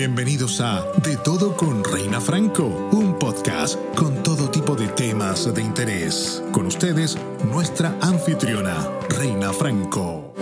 Bienvenidos a De Todo con Reina Franco, un podcast con todo tipo de temas de interés. Con ustedes, nuestra anfitriona, Reina Franco.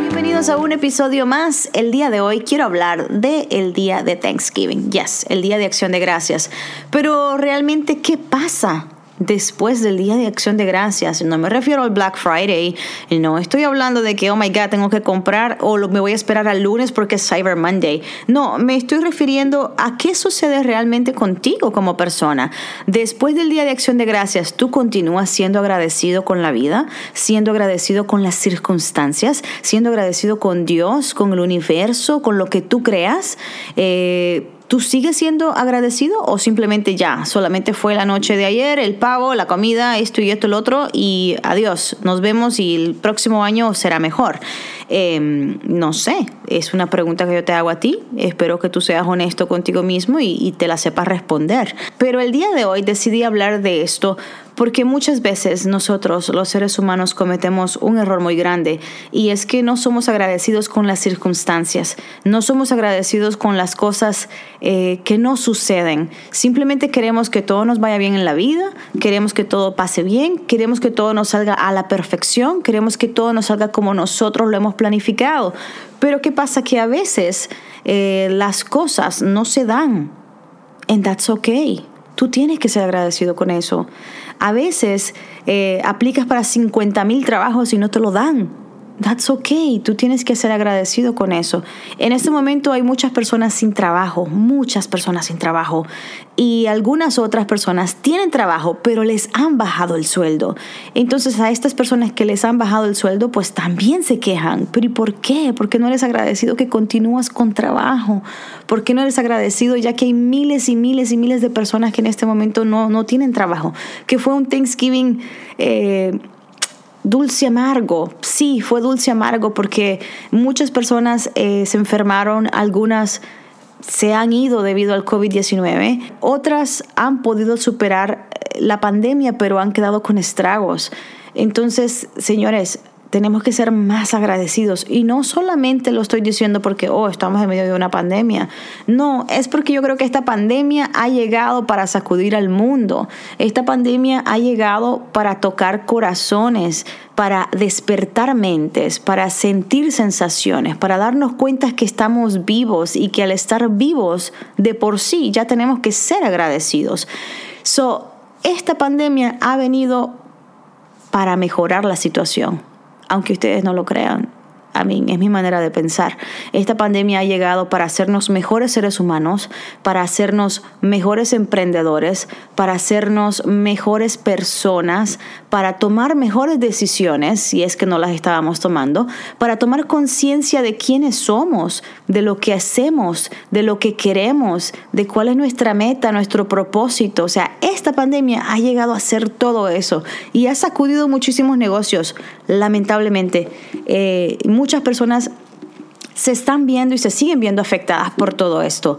Bienvenidos a un episodio más. El día de hoy quiero hablar del el día de Thanksgiving. Yes, el día de acción de gracias. Pero realmente, ¿qué pasa después del Día de Acción de Gracias. No me refiero al Black Friday. No estoy hablando de que, oh my God, tengo que comprar o me voy a esperar al lunes porque es Cyber Monday. No, me estoy refiriendo a qué sucede realmente contigo como persona. Después del Día de Acción de Gracias, tú continúas siendo agradecido con la vida, siendo agradecido con las circunstancias, siendo agradecido con Dios, con el universo, con lo que tú creas. Eh, ¿Tú sigues siendo agradecido o simplemente ya, solamente fue la noche de ayer, el pavo, la comida, esto y esto, el otro y adiós, nos vemos y el próximo año será mejor? Em, no sé, es una pregunta que yo te hago a ti, espero que tú seas honesto contigo mismo y, te la sepas responder. Pero el día de hoy decidí hablar de esto porque muchas veces nosotros, los seres humanos, cometemos un error muy grande y es que no somos agradecidos con las circunstancias, no somos agradecidos con las cosas eh, que no suceden. Simplemente queremos que todo nos vaya bien en la vida, queremos que todo pase bien, queremos que todo nos salga a la perfección, queremos que todo nos salga como nosotros lo hemos planificado. Pero ¿qué pasa? Que a veces eh, las cosas no se dan. And that's okay. Tú tienes que ser agradecido con eso. A veces eh, aplicas para 50 mil trabajos y no te lo dan. That's okay, tú tienes que ser agradecido con eso. En este momento hay muchas personas sin trabajo, muchas personas sin trabajo y algunas otras personas tienen trabajo, pero les han bajado el sueldo. Entonces a estas personas que les han bajado el sueldo, pues también se quejan. Pero ¿y por qué? ¿Por qué no eres agradecido que continúas con trabajo? ¿Por qué no eres agradecido ya que hay miles y miles y miles de personas que en este momento no, no tienen trabajo? Que fue un Thanksgiving... Eh, dulce amargo. Sí, fue dulce amargo porque muchas personas eh, se enfermaron, algunas se han ido debido al COVID-19, otras han podido superar eh, la pandemia pero han quedado con estragos. Entonces, señores, tenemos que ser más agradecidos. Y no solamente lo estoy diciendo porque, oh, estamos en medio de una pandemia. No, es porque yo creo que esta pandemia ha llegado para sacudir al mundo. Esta pandemia ha llegado para tocar corazones, para despertar mentes, para sentir sensaciones, para darnos cuenta que estamos vivos y que al estar vivos de por sí ya tenemos que ser agradecidos. So, esta pandemia ha venido para mejorar la situación aunque ustedes no lo crean. A mí, es mi manera de pensar. Esta pandemia ha llegado para hacernos mejores seres humanos, para hacernos mejores emprendedores, para hacernos mejores personas, para tomar mejores decisiones, si es que no las estábamos tomando, para tomar conciencia de quiénes somos, de lo que hacemos, de lo que queremos, de cuál es nuestra meta, nuestro propósito. O sea, esta pandemia ha llegado a hacer todo eso y ha sacudido muchísimos negocios, lamentablemente. Eh, muchas personas se están viendo y se siguen viendo afectadas por todo esto.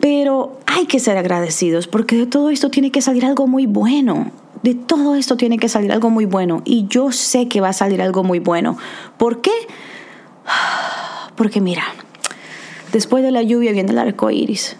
Pero hay que ser agradecidos porque de todo esto tiene que salir algo muy bueno. De todo esto tiene que salir algo muy bueno. Y yo sé que va a salir algo muy bueno. ¿Por qué? Porque mira, después de la lluvia viene el arco iris.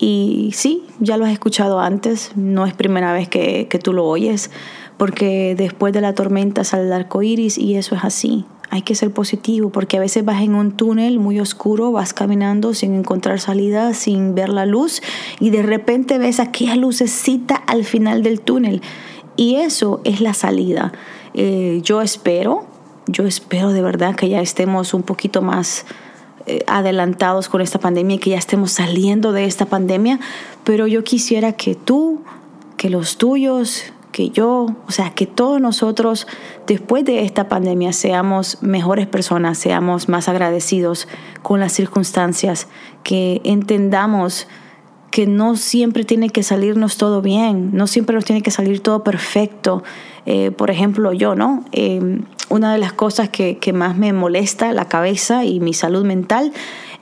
Y sí, ya lo has escuchado antes, no es primera vez que, que tú lo oyes, porque después de la tormenta sale el arco iris y eso es así hay que ser positivo porque a veces vas en un túnel muy oscuro, vas caminando sin encontrar salida, sin ver la luz y de repente ves aquella lucecita al final del túnel y eso es la salida. Eh, yo espero, yo espero de verdad que ya estemos un poquito más eh, adelantados con esta pandemia, que ya estemos saliendo de esta pandemia, pero yo quisiera que tú, que los tuyos, que yo, o sea, que todos nosotros después de esta pandemia seamos mejores personas, seamos más agradecidos con las circunstancias, que entendamos que no siempre tiene que salirnos todo bien, no siempre nos tiene que salir todo perfecto. Eh, por ejemplo, yo, ¿no? Eh, una de las cosas que, que más me molesta la cabeza y mi salud mental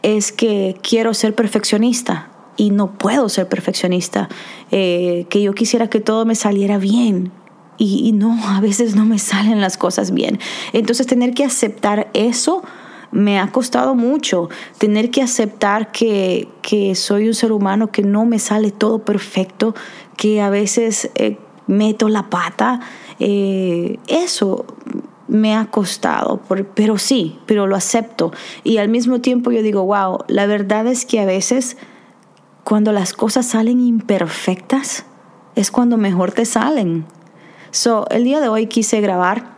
es que quiero ser perfeccionista y no puedo ser perfeccionista, eh, que yo quisiera que todo me saliera bien. Y, no, a veces no me salen las cosas bien. Entonces tener que aceptar eso me ha costado mucho tener que aceptar que, soy un ser humano, que no me sale todo perfecto, que a veces eh, meto la pata. Eh, eso me ha costado, pero sí, pero lo acepto. Y al mismo tiempo yo digo, wow, la verdad es que a veces cuando las cosas salen imperfectas es cuando mejor te salen. So, el día de hoy quise grabar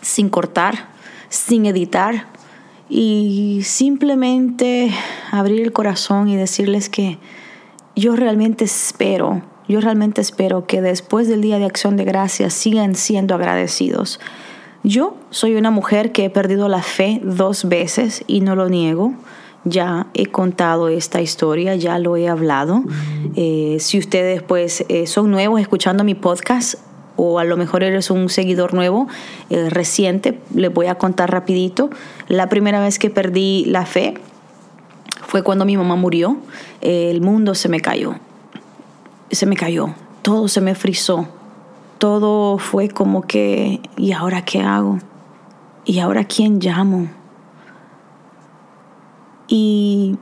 sin cortar, sin editar y simplemente abrir el corazón y decirles que yo realmente espero, yo realmente espero que después del Día de Acción de Gracias sigan siendo agradecidos. Yo soy una mujer que he perdido la fe dos veces y no lo niego. Ya he contado esta historia, ya lo he hablado. Eh, si ustedes pues eh, son nuevos escuchando mi podcast, o a lo mejor eres un seguidor nuevo, eh, reciente, les voy a contar rapidito. La primera vez que perdí la fe fue cuando mi mamá murió. el mundo se me cayó. Se me cayó. Todo se me frizó. Todo fue como que, ¿y ahora qué hago? ¿Y ahora quién llamo? Y,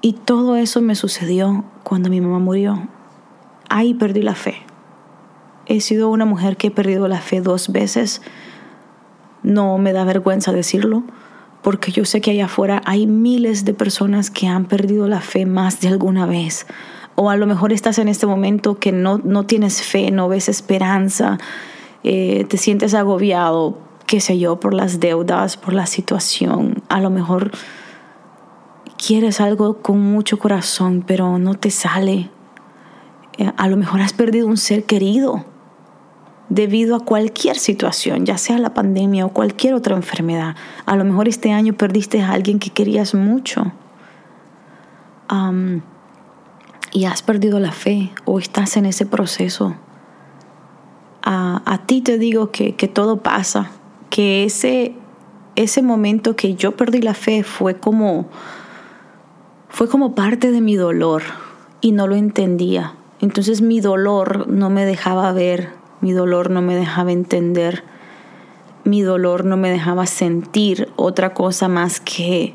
y todo eso me sucedió cuando mi mamá murió. Ahí perdí la fe. He sido una mujer que he perdido la fe dos veces. No me da vergüenza decirlo, porque yo sé que allá afuera hay miles de personas que han perdido la fe más de alguna vez. O a lo mejor estás en este momento que no, no tienes fe, no ves esperanza, eh, te sientes agobiado, qué sé yo, por las deudas, por la situación. A lo mejor quieres algo con mucho corazón, pero no te sale. Eh, a lo mejor has perdido un ser querido debido a cualquier situación, ya sea la pandemia o cualquier otra enfermedad. A lo mejor este año perdiste a alguien que querías mucho y has perdido la fe o estás en ese proceso. A, ti te digo que, que, todo pasa, que ese, ese momento que yo perdí la fe fue como, fue como parte de mi dolor y no lo entendía. Entonces mi dolor no me dejaba ver mi dolor no me dejaba entender, mi dolor no me dejaba sentir otra cosa más que,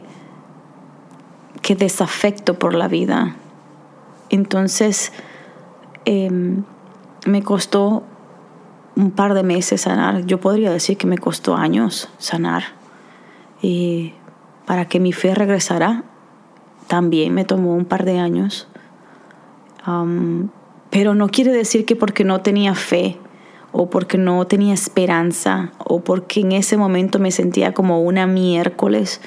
que desafecto por la vida. Entonces em, me costó un par de meses sanar. Yo podría decir que me costó años sanar. Y para que mi fe regresara, también me tomó un par de años. pero no quiere decir que porque no tenía fe o porque no tenía esperanza o porque en ese momento me sentía como una miércoles,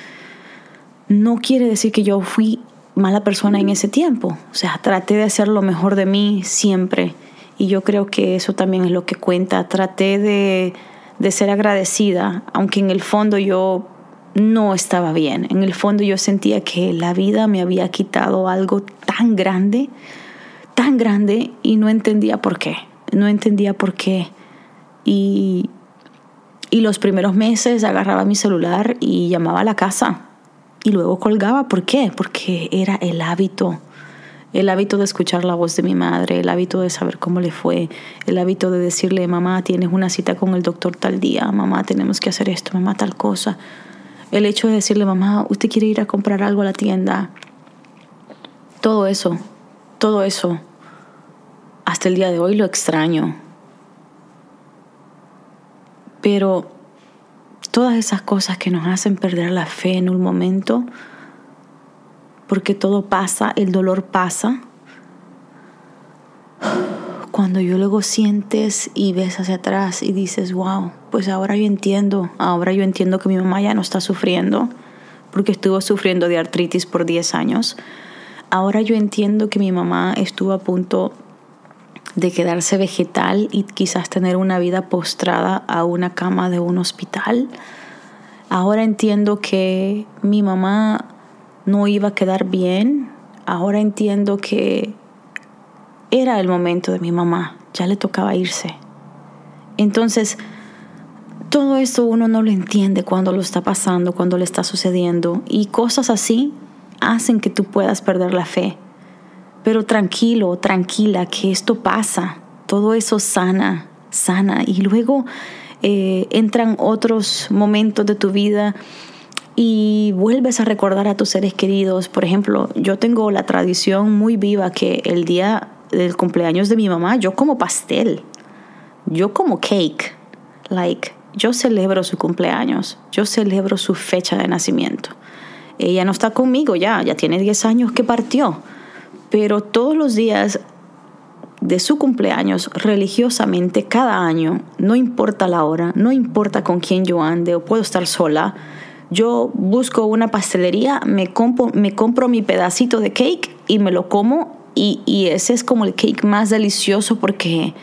no quiere decir que yo fui mala persona en ese tiempo. O sea, traté de hacer lo mejor de mí siempre y yo creo que eso también es lo que cuenta. Traté de, de ser agradecida, aunque en el fondo yo no estaba bien. En el fondo yo sentía que la vida me había quitado algo tan grande, tan grande y no entendía por qué. No entendía por qué. Y, los primeros meses agarraba mi celular y llamaba a la casa y luego colgaba. ¿Por qué? Porque era el hábito. El hábito de escuchar la voz de mi madre, el hábito de saber cómo le fue, el hábito de decirle, mamá, tienes una cita con el doctor tal día, mamá, tenemos que hacer esto, mamá, tal cosa. El hecho de decirle, mamá, usted quiere ir a comprar algo a la tienda. Todo eso, todo eso, hasta el día de hoy lo extraño. Pero todas esas cosas que nos hacen perder la fe en un momento, porque todo pasa, el dolor pasa, cuando yo luego sientes y ves hacia atrás y dices, wow, pues ahora yo entiendo, ahora yo entiendo que mi mamá ya no está sufriendo, porque estuvo sufriendo de artritis por 10 años. Ahora yo entiendo que mi mamá estuvo a punto de quedarse vegetal y quizás tener una vida postrada a una cama de un hospital. Ahora entiendo que mi mamá no iba a quedar bien. Ahora entiendo que era el momento de mi mamá. Ya le tocaba irse. Entonces, todo esto uno no lo entiende cuando lo está pasando, cuando le está sucediendo. Y cosas así hacen que tú puedas perder la fe. Pero tranquilo, tranquila, que esto pasa, todo eso sana, sana. Y luego eh, entran otros momentos de tu vida y vuelves a recordar a tus seres queridos. Por ejemplo, yo tengo la tradición muy viva que el día del cumpleaños de mi mamá, yo como pastel, yo como cake, like, yo celebro su cumpleaños, yo celebro su fecha de nacimiento. Ella no está conmigo ya, ya tiene 10 años que partió, pero todos los días de su cumpleaños religiosamente cada año, no importa la hora, no importa con quién yo ande o puedo estar sola, yo busco una pastelería, me compro, mi pedacito de cake y me lo como y, y ese es como el cake más delicioso porque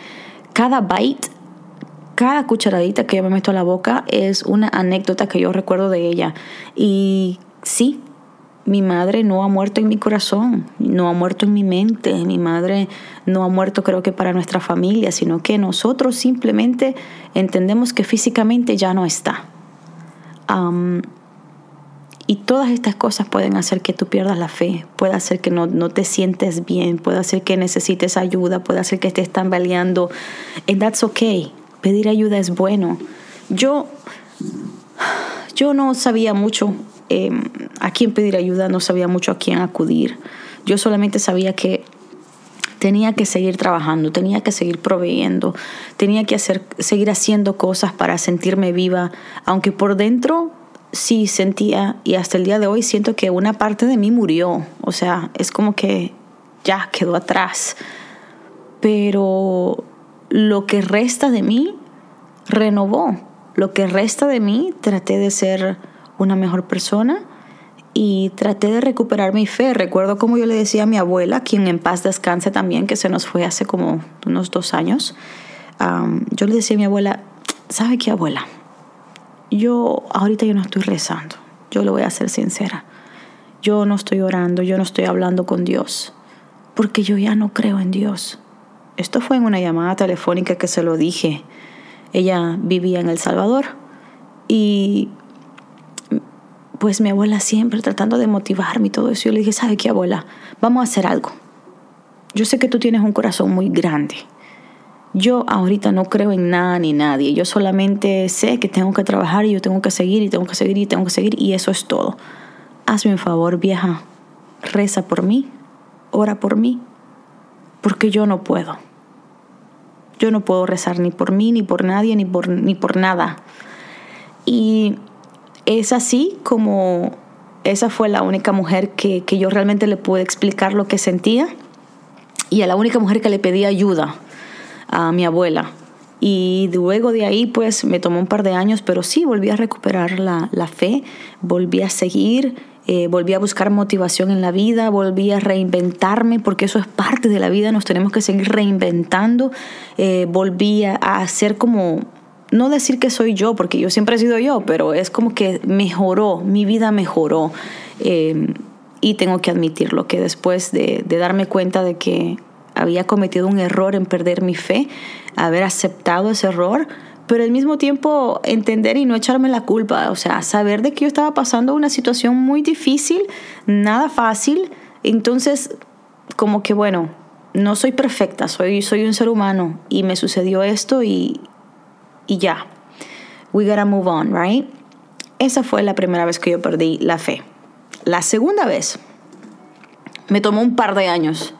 cada bite, cada cucharadita que yo me meto a la boca es una anécdota que yo recuerdo de ella. Y sí, mi madre no ha muerto en mi corazón, no ha muerto en mi mente, mi madre no ha muerto creo que para nuestra familia, sino que nosotros simplemente entendemos que físicamente ya no está. Y todas estas cosas pueden hacer que tú pierdas la fe, puede hacer que no, no, te sientes bien, puede hacer que necesites ayuda, puede hacer que te están baleando. And that's okay. Pedir ayuda es bueno. Yo, yo no sabía mucho Em, a quién pedir ayuda, no sabía mucho a quién acudir. Yo solamente sabía que tenía que seguir trabajando, tenía que seguir proveyendo, tenía que hacer, seguir haciendo cosas para sentirme viva, aunque por dentro sí sentía y hasta el día de hoy siento que una parte de mí murió, o sea, es como que ya quedó atrás, pero lo que resta de mí renovó, lo que resta de mí traté de ser una mejor persona y traté de recuperar mi fe. Recuerdo como yo le decía a mi abuela, quien en paz descanse también, que se nos fue hace como unos dos años, yo le decía a mi abuela, ¿sabe qué abuela? Yo ahorita yo no estoy rezando, yo le voy a ser sincera. Yo no estoy orando, yo no estoy hablando con Dios, porque yo ya no creo en Dios. Esto fue en una llamada telefónica que se lo dije. Ella vivía en El Salvador y pues mi abuela siempre tratando de motivarme y todo eso. Yo le dije, ¿sabe qué, abuela? Vamos a hacer algo. Yo sé que tú tienes un corazón muy grande. Yo ahorita no creo en nada ni nadie. Yo solamente sé que tengo que trabajar y yo tengo que seguir y tengo que seguir y tengo que seguir y eso es todo. Hazme un favor, vieja. Reza por mí. Ora por mí. Porque yo no puedo. Yo no puedo rezar ni por mí, ni por nadie, ni por, ni por nada. Y es así como esa fue la única mujer que, que, yo realmente le pude explicar lo que sentía y a la única mujer que le pedí ayuda a mi abuela. Y luego de ahí, pues me tomó un par de años, pero sí, volví a recuperar la, la fe, volví a seguir, eh, volví a buscar motivación en la vida, volví a reinventarme, porque eso es parte de la vida, nos tenemos que seguir reinventando, eh, volví a hacer como no decir que soy yo, porque yo siempre he sido yo, pero es como que mejoró, mi vida mejoró. Em, y tengo que admitirlo, que después de, darme cuenta de que había cometido un error en perder mi fe, haber aceptado ese error, pero al mismo tiempo entender y no echarme la culpa, o sea, saber de que yo estaba pasando una situación muy difícil, nada fácil, entonces como que bueno, no soy perfecta, soy, soy un ser humano y me sucedió esto y, y ya. We gotta move on, right? Esa fue la primera vez que yo perdí la fe. La segunda vez me tomó un par de años.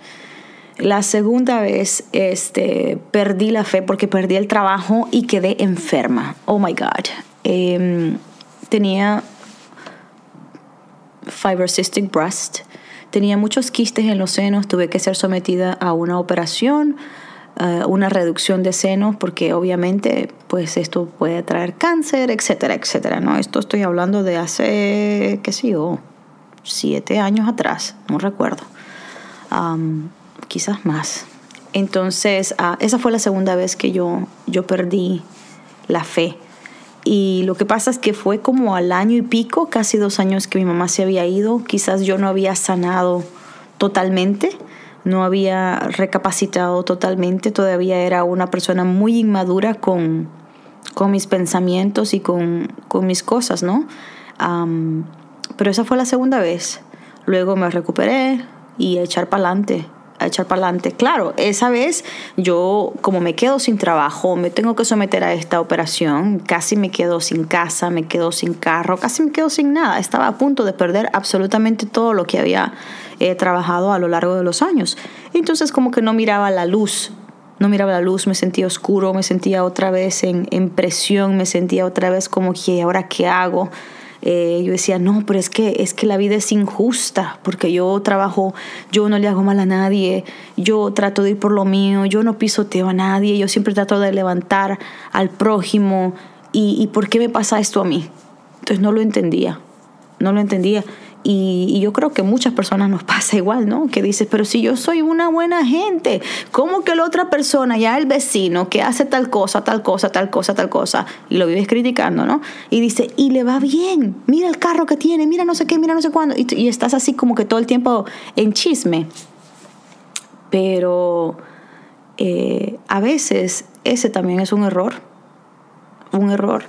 La segunda vez este, perdí la fe porque perdí el trabajo y quedé enferma. Oh my God. Em, tenía fibrocystic breast. Tenía muchos quistes en los senos. Tuve que ser sometida a una operación una reducción de senos porque obviamente pues esto puede traer cáncer, etcétera, etcétera, ¿no? Esto estoy hablando de hace, qué sé yo, siete años atrás, no recuerdo, quizás más. Entonces, ah, esa fue la segunda vez que yo, yo perdí la fe. Y lo que pasa es que fue como al año y pico, casi dos años que mi mamá se había ido, quizás yo no había sanado totalmente no había recapacitado totalmente, todavía era una persona muy inmadura con, con mis pensamientos y con, con mis cosas, ¿no? pero esa fue la segunda vez. Luego me recuperé y echar para adelante, a echar para adelante. Claro, esa vez yo, como me quedo sin trabajo, me tengo que someter a esta operación, casi me quedo sin casa, me quedo sin carro, casi me quedo sin nada. Estaba a punto de perder absolutamente todo lo que había eh, trabajado a lo largo de los años. Entonces como que no miraba la luz no miraba la luz, me sentía oscuro, me sentía otra vez en, en presión, me sentía otra vez como que ahora qué hago. Eh, yo decía, no, pero es que, es que la vida es injusta, porque yo trabajo, yo no le hago mal a nadie, yo trato de ir por lo mío, yo no pisoteo a nadie, yo siempre trato de levantar al prójimo, y, y ¿por qué me pasa esto a mí? Entonces no lo entendía, no lo entendía. Y, yo creo que muchas personas nos pasa igual, ¿no? Que dices, pero si yo soy una buena gente, ¿cómo que la otra persona, ya el vecino, que hace tal cosa, tal cosa, tal cosa, tal cosa, y lo vives criticando, ¿no? Y dice, y le va bien, mira el carro que tiene, mira no sé qué, mira no sé cuándo, y, estás así como que todo el tiempo en chisme. Pero eh, a veces ese también es un error, un error,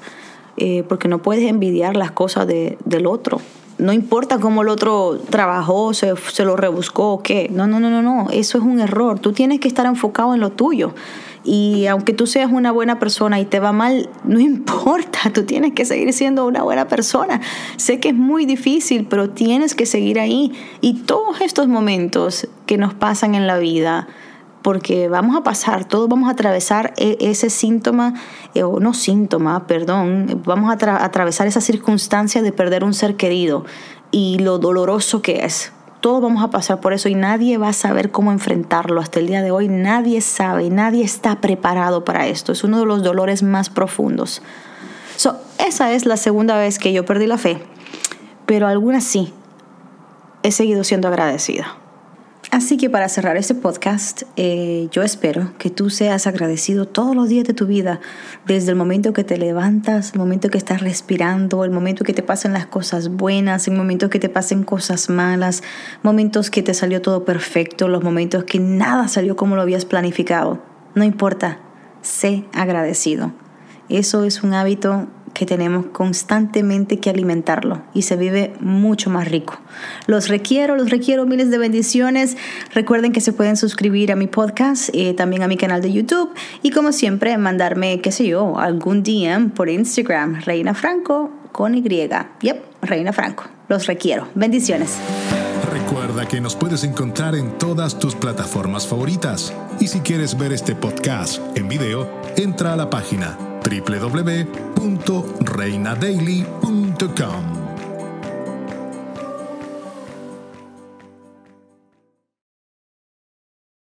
eh, porque no puedes envidiar las cosas de, del otro no importa cómo el otro trabajó, se, se, lo rebuscó o qué. No, no, no, no, no. Eso es un error. Tú tienes que estar enfocado en lo tuyo. Y aunque tú seas una buena persona y te va mal, no importa. Tú tienes que seguir siendo una buena persona. Sé que es muy difícil, pero tienes que seguir ahí. Y todos estos momentos que nos pasan en la vida, porque vamos a pasar, todos vamos a atravesar e, ese síntoma, eh, o no síntoma, perdón, vamos a atravesar esa circunstancia de perder un ser querido y lo doloroso que es. Todos vamos a pasar por eso y nadie va a saber cómo enfrentarlo. Hasta el día de hoy nadie sabe, nadie está preparado para esto. Es uno de los dolores más profundos. So, esa es la segunda vez que yo perdí la fe, pero alguna sí he seguido siendo agradecida. Así que para cerrar este podcast, eh, yo espero que tú seas agradecido todos los días de tu vida, desde el momento que te levantas, el momento que estás respirando, el momento que te pasen las cosas buenas, el momento que te pasen cosas malas, momentos que te salió todo perfecto, los momentos que nada salió como lo habías planificado. No importa, sé agradecido. Eso es un hábito que tenemos constantemente que alimentarlo y se vive mucho más rico. Los requiero, los requiero miles de bendiciones. Recuerden que se pueden suscribir a mi podcast, eh, también a mi canal de YouTube y como siempre mandarme, qué sé yo, algún DM por Instagram, Reina Franco con Y. Yep, Reina Franco. Los requiero. Bendiciones. Recuerda que nos puedes encontrar en todas tus plataformas favoritas. Y si quieres ver este podcast en video, entra a la página www.reinadaily.com.